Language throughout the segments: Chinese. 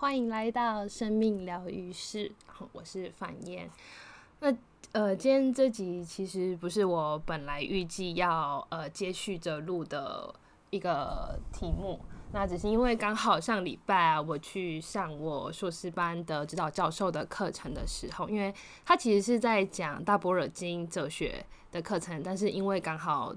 欢迎来到生命疗愈室，我是范燕。那呃，今天这集其实不是我本来预计要呃接续着录的一个题目，那只是因为刚好上礼拜啊，我去上我硕士班的指导教授的课程的时候，因为他其实是在讲大般若经哲学的课程，但是因为刚好。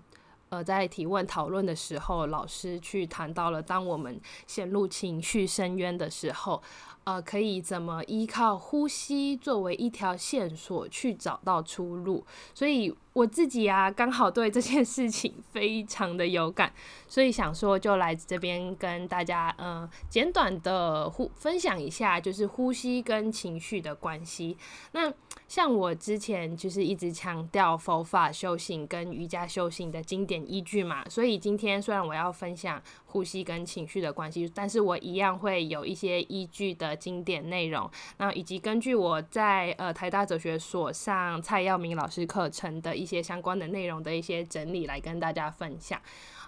呃，在提问讨论的时候，老师去谈到了，当我们陷入情绪深渊的时候，呃，可以怎么依靠呼吸作为一条线索去找到出路。所以我自己啊，刚好对这件事情非常的有感，所以想说就来这边跟大家，呃，简短的呼分享一下，就是呼吸跟情绪的关系。那像我之前就是一直强调佛法修行跟瑜伽修行的经典依据嘛，所以今天虽然我要分享呼吸跟情绪的关系，但是我一样会有一些依据的经典内容，那以及根据我在呃台大哲学所上蔡耀明老师课程的一些相关的内容的一些整理来跟大家分享。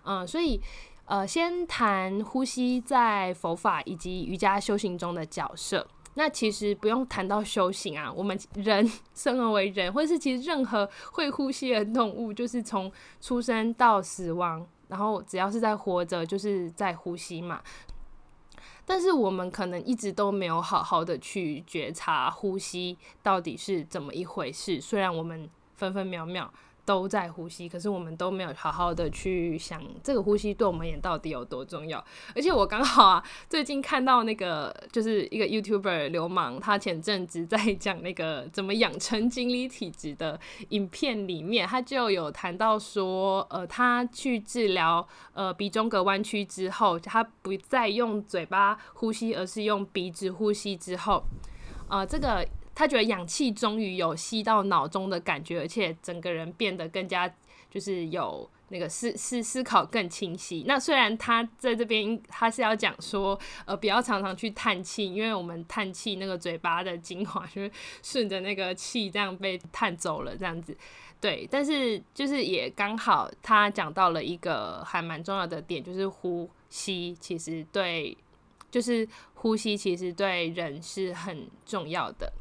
嗯，所以呃先谈呼吸在佛法以及瑜伽修行中的角色。那其实不用谈到修行啊，我们人 生而为人，或是其实任何会呼吸的动物，就是从出生到死亡，然后只要是在活着，就是在呼吸嘛。但是我们可能一直都没有好好的去觉察呼吸到底是怎么一回事，虽然我们分分秒秒。都在呼吸，可是我们都没有好好的去想这个呼吸对我们也到底有多重要。而且我刚好啊，最近看到那个就是一个 YouTuber 流氓，他前阵子在讲那个怎么养成经理体质的影片里面，他就有谈到说，呃，他去治疗呃鼻中隔弯曲之后，他不再用嘴巴呼吸，而是用鼻子呼吸之后，呃，这个。他觉得氧气终于有吸到脑中的感觉，而且整个人变得更加就是有那个思思思考更清晰。那虽然他在这边他是要讲说，呃，不要常常去叹气，因为我们叹气那个嘴巴的精华就顺着那个气这样被叹走了，这样子。对，但是就是也刚好他讲到了一个还蛮重要的点，就是呼吸其实对，就是呼吸其实对人是很重要的。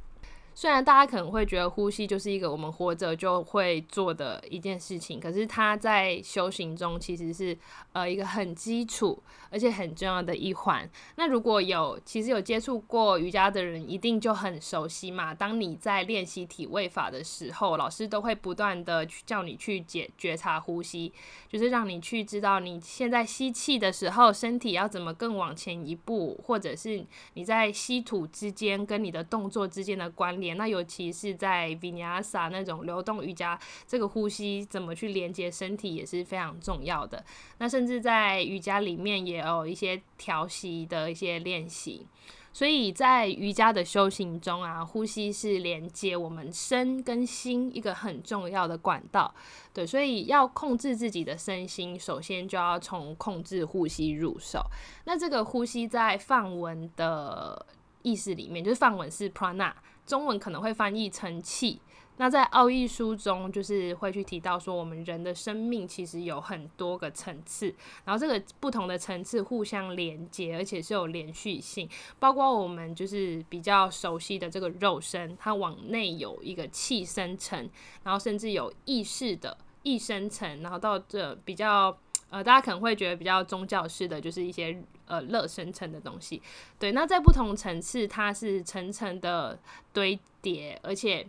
虽然大家可能会觉得呼吸就是一个我们活着就会做的一件事情，可是它在修行中其实是呃一个很基础而且很重要的一环。那如果有其实有接触过瑜伽的人，一定就很熟悉嘛。当你在练习体位法的时候，老师都会不断的去叫你去觉觉察呼吸，就是让你去知道你现在吸气的时候，身体要怎么更往前一步，或者是你在吸吐之间跟你的动作之间的关。那尤其是在 Vinyasa 那种流动瑜伽，这个呼吸怎么去连接身体也是非常重要的。那甚至在瑜伽里面也有一些调息的一些练习。所以在瑜伽的修行中啊，呼吸是连接我们身跟心一个很重要的管道。对，所以要控制自己的身心，首先就要从控制呼吸入手。那这个呼吸在梵文的意思里面，就是梵文是 prana。中文可能会翻译成气。那在奥义书中，就是会去提到说，我们人的生命其实有很多个层次，然后这个不同的层次互相连接，而且是有连续性。包括我们就是比较熟悉的这个肉身，它往内有一个气生成，然后甚至有意识的意生成，然后到这比较呃，大家可能会觉得比较宗教式的就是一些。呃，热生成的东西，对，那在不同层次，它是层层的堆叠，而且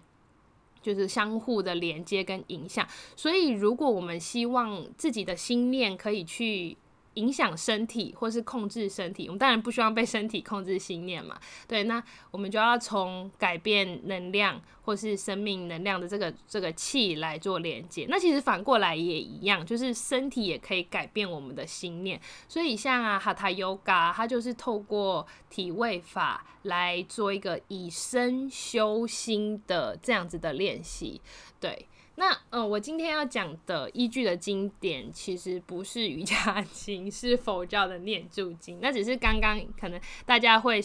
就是相互的连接跟影响。所以，如果我们希望自己的心念可以去。影响身体，或是控制身体，我们当然不希望被身体控制心念嘛。对，那我们就要从改变能量或是生命能量的这个这个气来做连接。那其实反过来也一样，就是身体也可以改变我们的心念。所以像啊哈塔 yoga，它就是透过体位法来做一个以身修心的这样子的练习。对。那嗯，我今天要讲的依据的经典，其实不是瑜伽经，是佛教的念住经。那只是刚刚可能大家会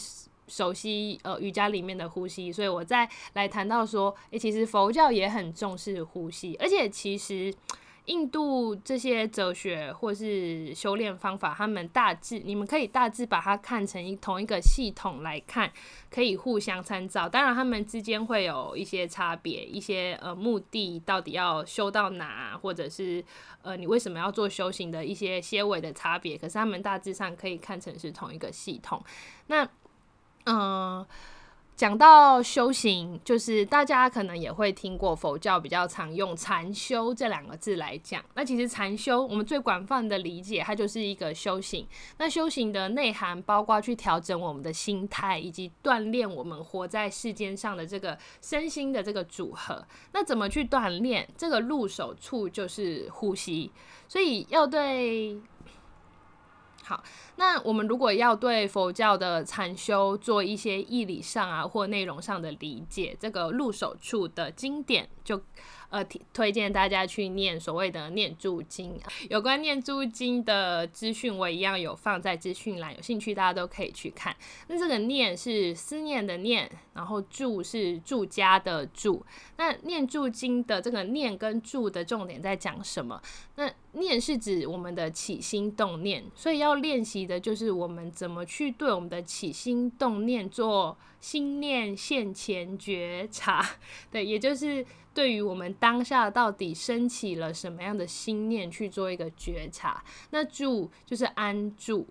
熟悉呃瑜伽里面的呼吸，所以我再来谈到说，诶，其实佛教也很重视呼吸，而且其实。印度这些哲学或是修炼方法，他们大致你们可以大致把它看成一同一个系统来看，可以互相参照。当然，他们之间会有一些差别，一些呃目的到底要修到哪，或者是呃你为什么要做修行的一些些微的差别。可是他们大致上可以看成是同一个系统。那嗯。讲到修行，就是大家可能也会听过佛教比较常用禅修这两个字来讲。那其实禅修，我们最广泛的理解，它就是一个修行。那修行的内涵包括去调整我们的心态，以及锻炼我们活在世间上的这个身心的这个组合。那怎么去锻炼？这个入手处就是呼吸，所以要对。好，那我们如果要对佛教的禅修做一些义理上啊或内容上的理解，这个入手处的经典就。呃，推推荐大家去念所谓的念住经，有关念住经的资讯，我一样有放在资讯栏，有兴趣大家都可以去看。那这个念是思念的念，然后住是住家的住。那念住经的这个念跟住的重点在讲什么？那念是指我们的起心动念，所以要练习的就是我们怎么去对我们的起心动念做心念现前觉察。对，也就是。对于我们当下到底升起了什么样的心念去做一个觉察，那住就是安住。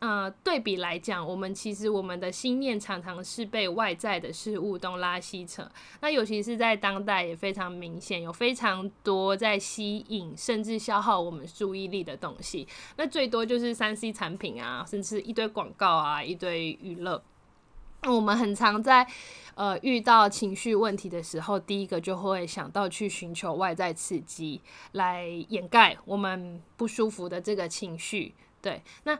呃，对比来讲，我们其实我们的心念常常是被外在的事物东拉西扯。那尤其是在当代也非常明显，有非常多在吸引甚至消耗我们注意力的东西。那最多就是三 C 产品啊，甚至一堆广告啊，一堆娱乐。我们很常在呃遇到情绪问题的时候，第一个就会想到去寻求外在刺激来掩盖我们不舒服的这个情绪。对，那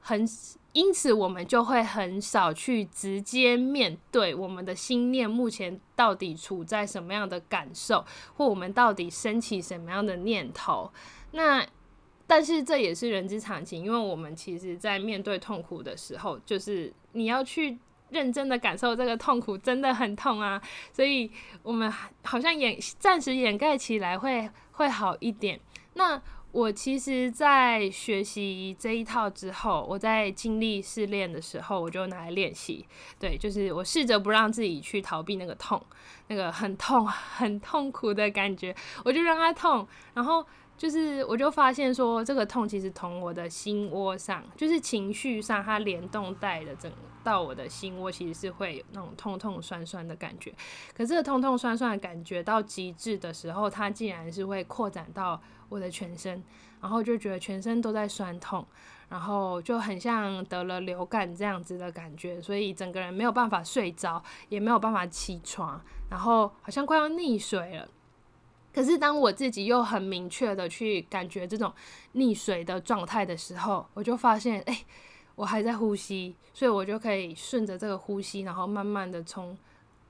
很因此我们就会很少去直接面对我们的心念目前到底处在什么样的感受，或我们到底升起什么样的念头。那但是这也是人之常情，因为我们其实在面对痛苦的时候，就是你要去。认真的感受这个痛苦真的很痛啊，所以我们好像掩暂时掩盖起来会会好一点。那我其实，在学习这一套之后，我在经历试炼的时候，我就拿来练习。对，就是我试着不让自己去逃避那个痛，那个很痛、很痛苦的感觉，我就让它痛，然后。就是，我就发现说，这个痛其实从我的心窝上，就是情绪上，它联动带的整到我的心窝，其实是会有那种痛痛酸酸的感觉。可是，痛痛酸酸的感觉到极致的时候，它竟然是会扩展到我的全身，然后就觉得全身都在酸痛，然后就很像得了流感这样子的感觉，所以整个人没有办法睡着，也没有办法起床，然后好像快要溺水了。可是当我自己又很明确的去感觉这种溺水的状态的时候，我就发现，哎，我还在呼吸，所以我就可以顺着这个呼吸，然后慢慢的从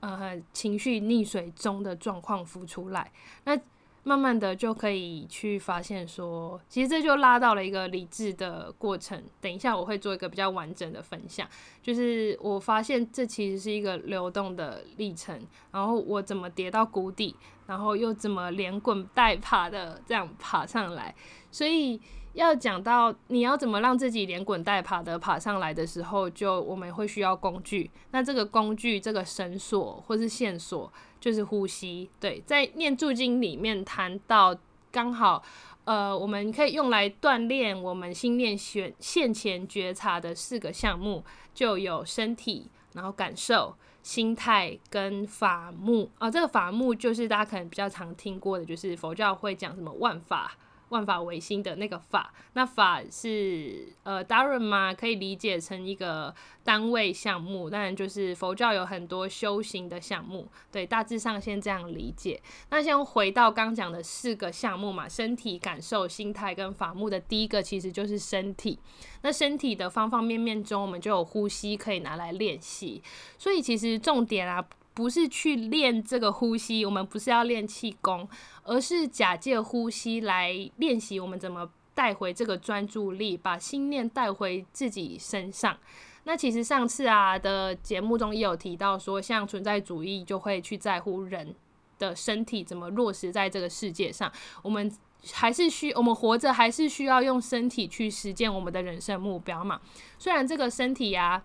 呃情绪溺水中的状况浮出来。那慢慢的就可以去发现说，其实这就拉到了一个理智的过程。等一下我会做一个比较完整的分享，就是我发现这其实是一个流动的历程，然后我怎么跌到谷底，然后又怎么连滚带爬的这样爬上来，所以。要讲到你要怎么让自己连滚带爬的爬上来的时候，就我们会需要工具。那这个工具，这个绳索或是线索，就是呼吸。对，在念住经里面谈到，刚好呃，我们可以用来锻炼我们心念选现前觉察的四个项目，就有身体，然后感受、心态跟法目。啊，这个法目就是大家可能比较常听过的，就是佛教会讲什么万法。万法唯心的那个法，那法是呃，Dharma 可以理解成一个单位项目，当然就是佛教有很多修行的项目，对，大致上先这样理解。那先回到刚讲的四个项目嘛，身体、感受、心态跟法目的第一个其实就是身体。那身体的方方面面中，我们就有呼吸可以拿来练习，所以其实重点啊。不是去练这个呼吸，我们不是要练气功，而是假借呼吸来练习我们怎么带回这个专注力，把心念带回自己身上。那其实上次啊的节目中也有提到说，像存在主义就会去在乎人的身体怎么落实在这个世界上，我们还是需我们活着，还是需要用身体去实践我们的人生目标嘛？虽然这个身体呀，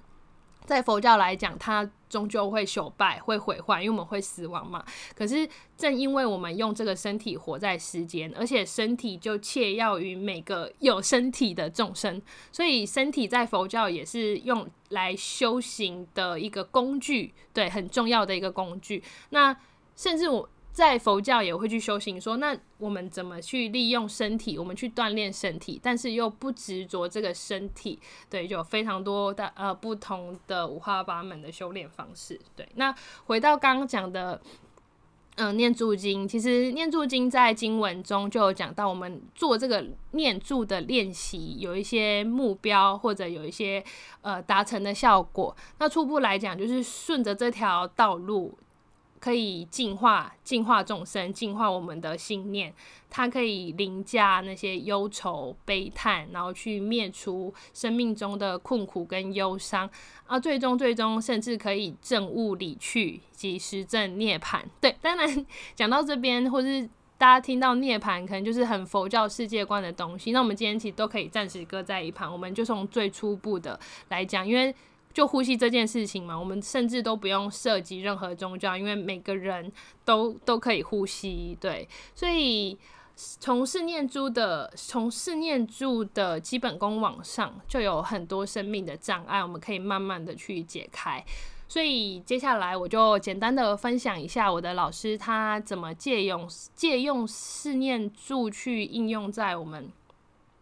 在佛教来讲，它终究会朽败、会毁坏，因为我们会死亡嘛。可是正因为我们用这个身体活在世间，而且身体就切要于每个有身体的众生，所以身体在佛教也是用来修行的一个工具，对，很重要的一个工具。那甚至我。在佛教也会去修行，说那我们怎么去利用身体，我们去锻炼身体，但是又不执着这个身体，对，就有非常多的呃不同的五花八门的修炼方式。对，那回到刚刚讲的，嗯，念住经，其实念住经在经文中就有讲到，我们做这个念住的练习，有一些目标或者有一些呃达成的效果。那初步来讲，就是顺着这条道路。可以净化、净化众生，净化我们的信念。它可以凌驾那些忧愁、悲叹，然后去灭除生命中的困苦跟忧伤啊。最终，最终甚至可以证悟理去及实证涅槃。对，当然讲到这边，或是大家听到涅槃，可能就是很佛教世界观的东西。那我们今天其实都可以暂时搁在一旁，我们就从最初步的来讲，因为。就呼吸这件事情嘛，我们甚至都不用涉及任何宗教，因为每个人都都可以呼吸，对。所以从四念珠的从四念珠的基本功往上，就有很多生命的障碍，我们可以慢慢的去解开。所以接下来我就简单的分享一下我的老师他怎么借用借用四念珠去应用在我们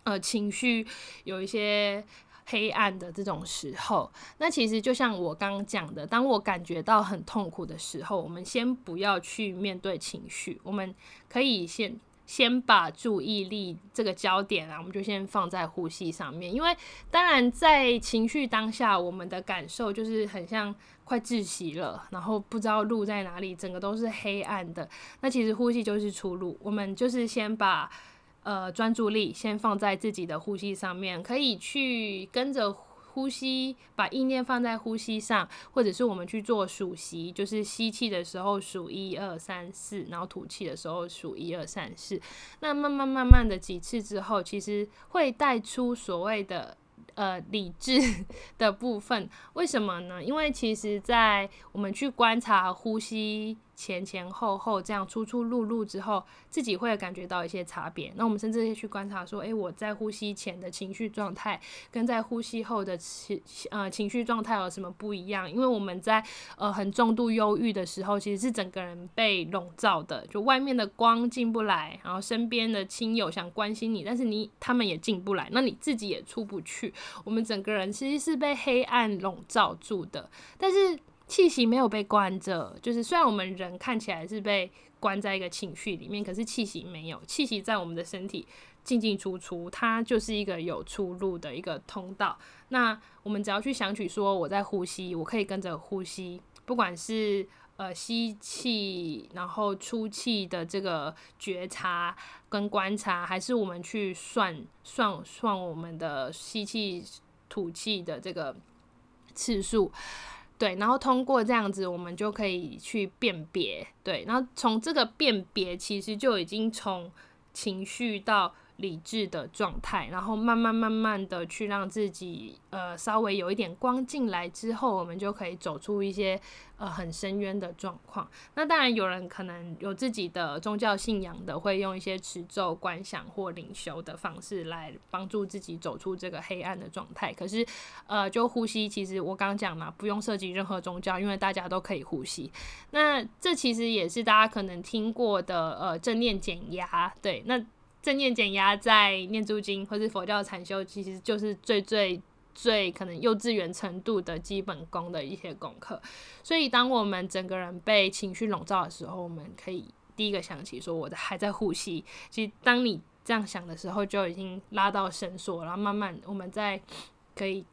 呃情绪有一些。黑暗的这种时候，那其实就像我刚刚讲的，当我感觉到很痛苦的时候，我们先不要去面对情绪，我们可以先先把注意力这个焦点啊，我们就先放在呼吸上面。因为当然在情绪当下，我们的感受就是很像快窒息了，然后不知道路在哪里，整个都是黑暗的。那其实呼吸就是出路，我们就是先把。呃，专注力先放在自己的呼吸上面，可以去跟着呼吸，把意念放在呼吸上，或者是我们去做数息，就是吸气的时候数一二三四，然后吐气的时候数一二三四。那慢慢慢慢的几次之后，其实会带出所谓的呃理智的部分。为什么呢？因为其实，在我们去观察呼吸。前前后后这样出出入入之后，自己会感觉到一些差别。那我们甚至可以去观察说，诶，我在呼吸前的情绪状态跟在呼吸后的情呃情绪状态有什么不一样？因为我们在呃很重度忧郁的时候，其实是整个人被笼罩的，就外面的光进不来，然后身边的亲友想关心你，但是你他们也进不来，那你自己也出不去。我们整个人其实是被黑暗笼罩住的，但是。气息没有被关着，就是虽然我们人看起来是被关在一个情绪里面，可是气息没有，气息在我们的身体进进出出，它就是一个有出路的一个通道。那我们只要去想起说我在呼吸，我可以跟着呼吸，不管是呃吸气然后出气的这个觉察跟观察，还是我们去算算算我们的吸气吐气的这个次数。对，然后通过这样子，我们就可以去辨别。对，然后从这个辨别，其实就已经从情绪到。理智的状态，然后慢慢慢慢的去让自己呃稍微有一点光进来之后，我们就可以走出一些呃很深渊的状况。那当然有人可能有自己的宗教信仰的，会用一些持咒、观想或灵修的方式来帮助自己走出这个黑暗的状态。可是呃，就呼吸，其实我刚讲嘛，不用涉及任何宗教，因为大家都可以呼吸。那这其实也是大家可能听过的呃正念减压，对，那。正念减压在念珠经或是佛教禅修，其实就是最最最可能幼稚园程度的基本功的一些功课。所以，当我们整个人被情绪笼罩的时候，我们可以第一个想起说：“我的还在呼吸。”其实，当你这样想的时候，就已经拉到绳索，然后慢慢我们再可以。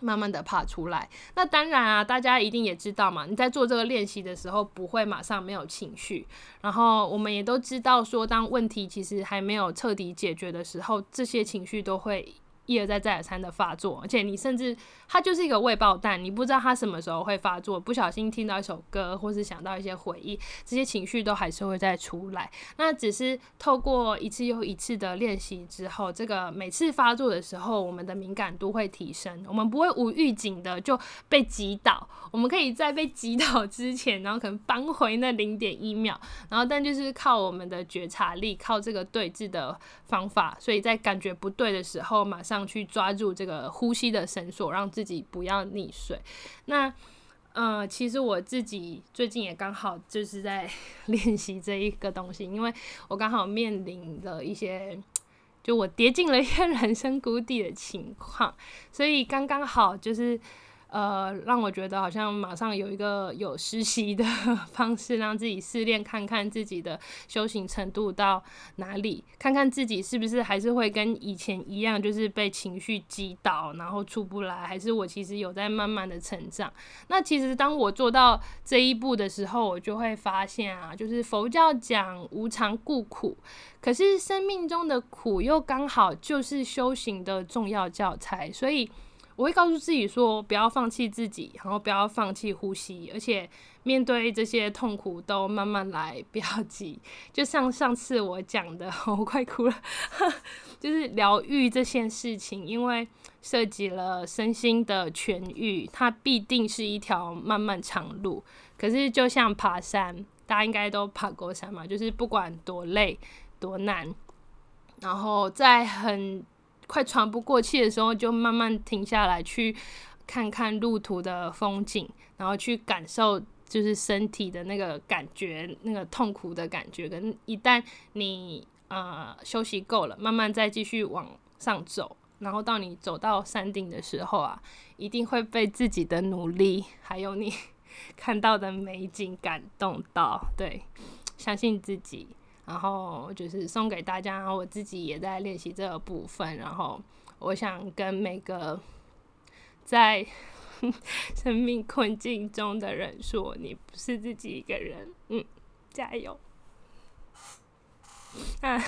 慢慢的爬出来，那当然啊，大家一定也知道嘛。你在做这个练习的时候，不会马上没有情绪。然后我们也都知道，说当问题其实还没有彻底解决的时候，这些情绪都会一而再再而三的发作，而且你甚至它就是一个未爆弹，你不知道它什么时候会发作，不小心听到一首歌，或是想到一些回忆，这些情绪都还是会再出来。那只是透过一次又一次的练习之后，这个每次发作的时候，我们的敏感度会提升，我们不会无预警的就被击倒，我们可以在被击倒之前，然后可能扳回那零点一秒，然后但就是靠我们的觉察力，靠这个对峙的方法，所以在感觉不对的时候，马上。去抓住这个呼吸的绳索，让自己不要溺水。那，呃，其实我自己最近也刚好就是在 练习这一个东西，因为我刚好面临了一些，就我跌进了一些 人生谷底的情况，所以刚刚好就是。呃，让我觉得好像马上有一个有实习的方式，让自己试炼看看自己的修行程度到哪里，看看自己是不是还是会跟以前一样，就是被情绪击倒，然后出不来，还是我其实有在慢慢的成长。那其实当我做到这一步的时候，我就会发现啊，就是佛教讲无常故苦，可是生命中的苦又刚好就是修行的重要教材，所以。我会告诉自己说，不要放弃自己，然后不要放弃呼吸，而且面对这些痛苦都慢慢来，不要急。就像上次我讲的，我快哭了，就是疗愈这件事情，因为涉及了身心的痊愈，它必定是一条漫漫长路。可是就像爬山，大家应该都爬过山嘛，就是不管多累多难，然后在很。快喘不过气的时候，就慢慢停下来，去看看路途的风景，然后去感受就是身体的那个感觉，那个痛苦的感觉。跟一旦你呃休息够了，慢慢再继续往上走，然后到你走到山顶的时候啊，一定会被自己的努力，还有你 看到的美景感动到。对，相信自己。然后就是送给大家，我自己也在练习这个部分。然后我想跟每个在 生命困境中的人说：你不是自己一个人，嗯，加油！啊，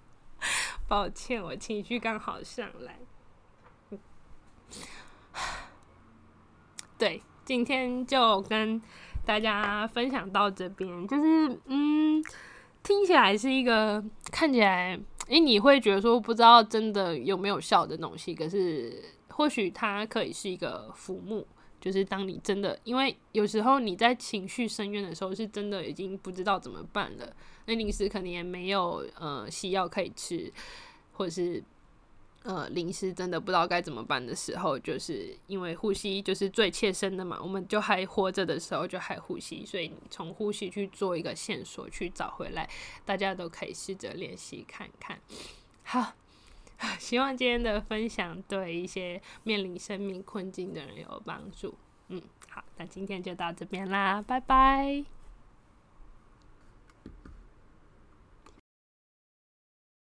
抱歉，我情绪刚好上来。对，今天就跟大家分享到这边，就是嗯。听起来是一个看起来，诶，你会觉得说不知道真的有没有效的东西，可是或许它可以是一个浮木，就是当你真的，因为有时候你在情绪深渊的时候，是真的已经不知道怎么办了，那临时可能也没有呃西药可以吃，或者是。呃，临时真的不知道该怎么办的时候，就是因为呼吸就是最切身的嘛。我们就还活着的时候就还呼吸，所以从呼吸去做一个线索去找回来，大家都可以试着练习看看。好，希望今天的分享对一些面临生命困境的人有帮助。嗯，好，那今天就到这边啦，拜拜。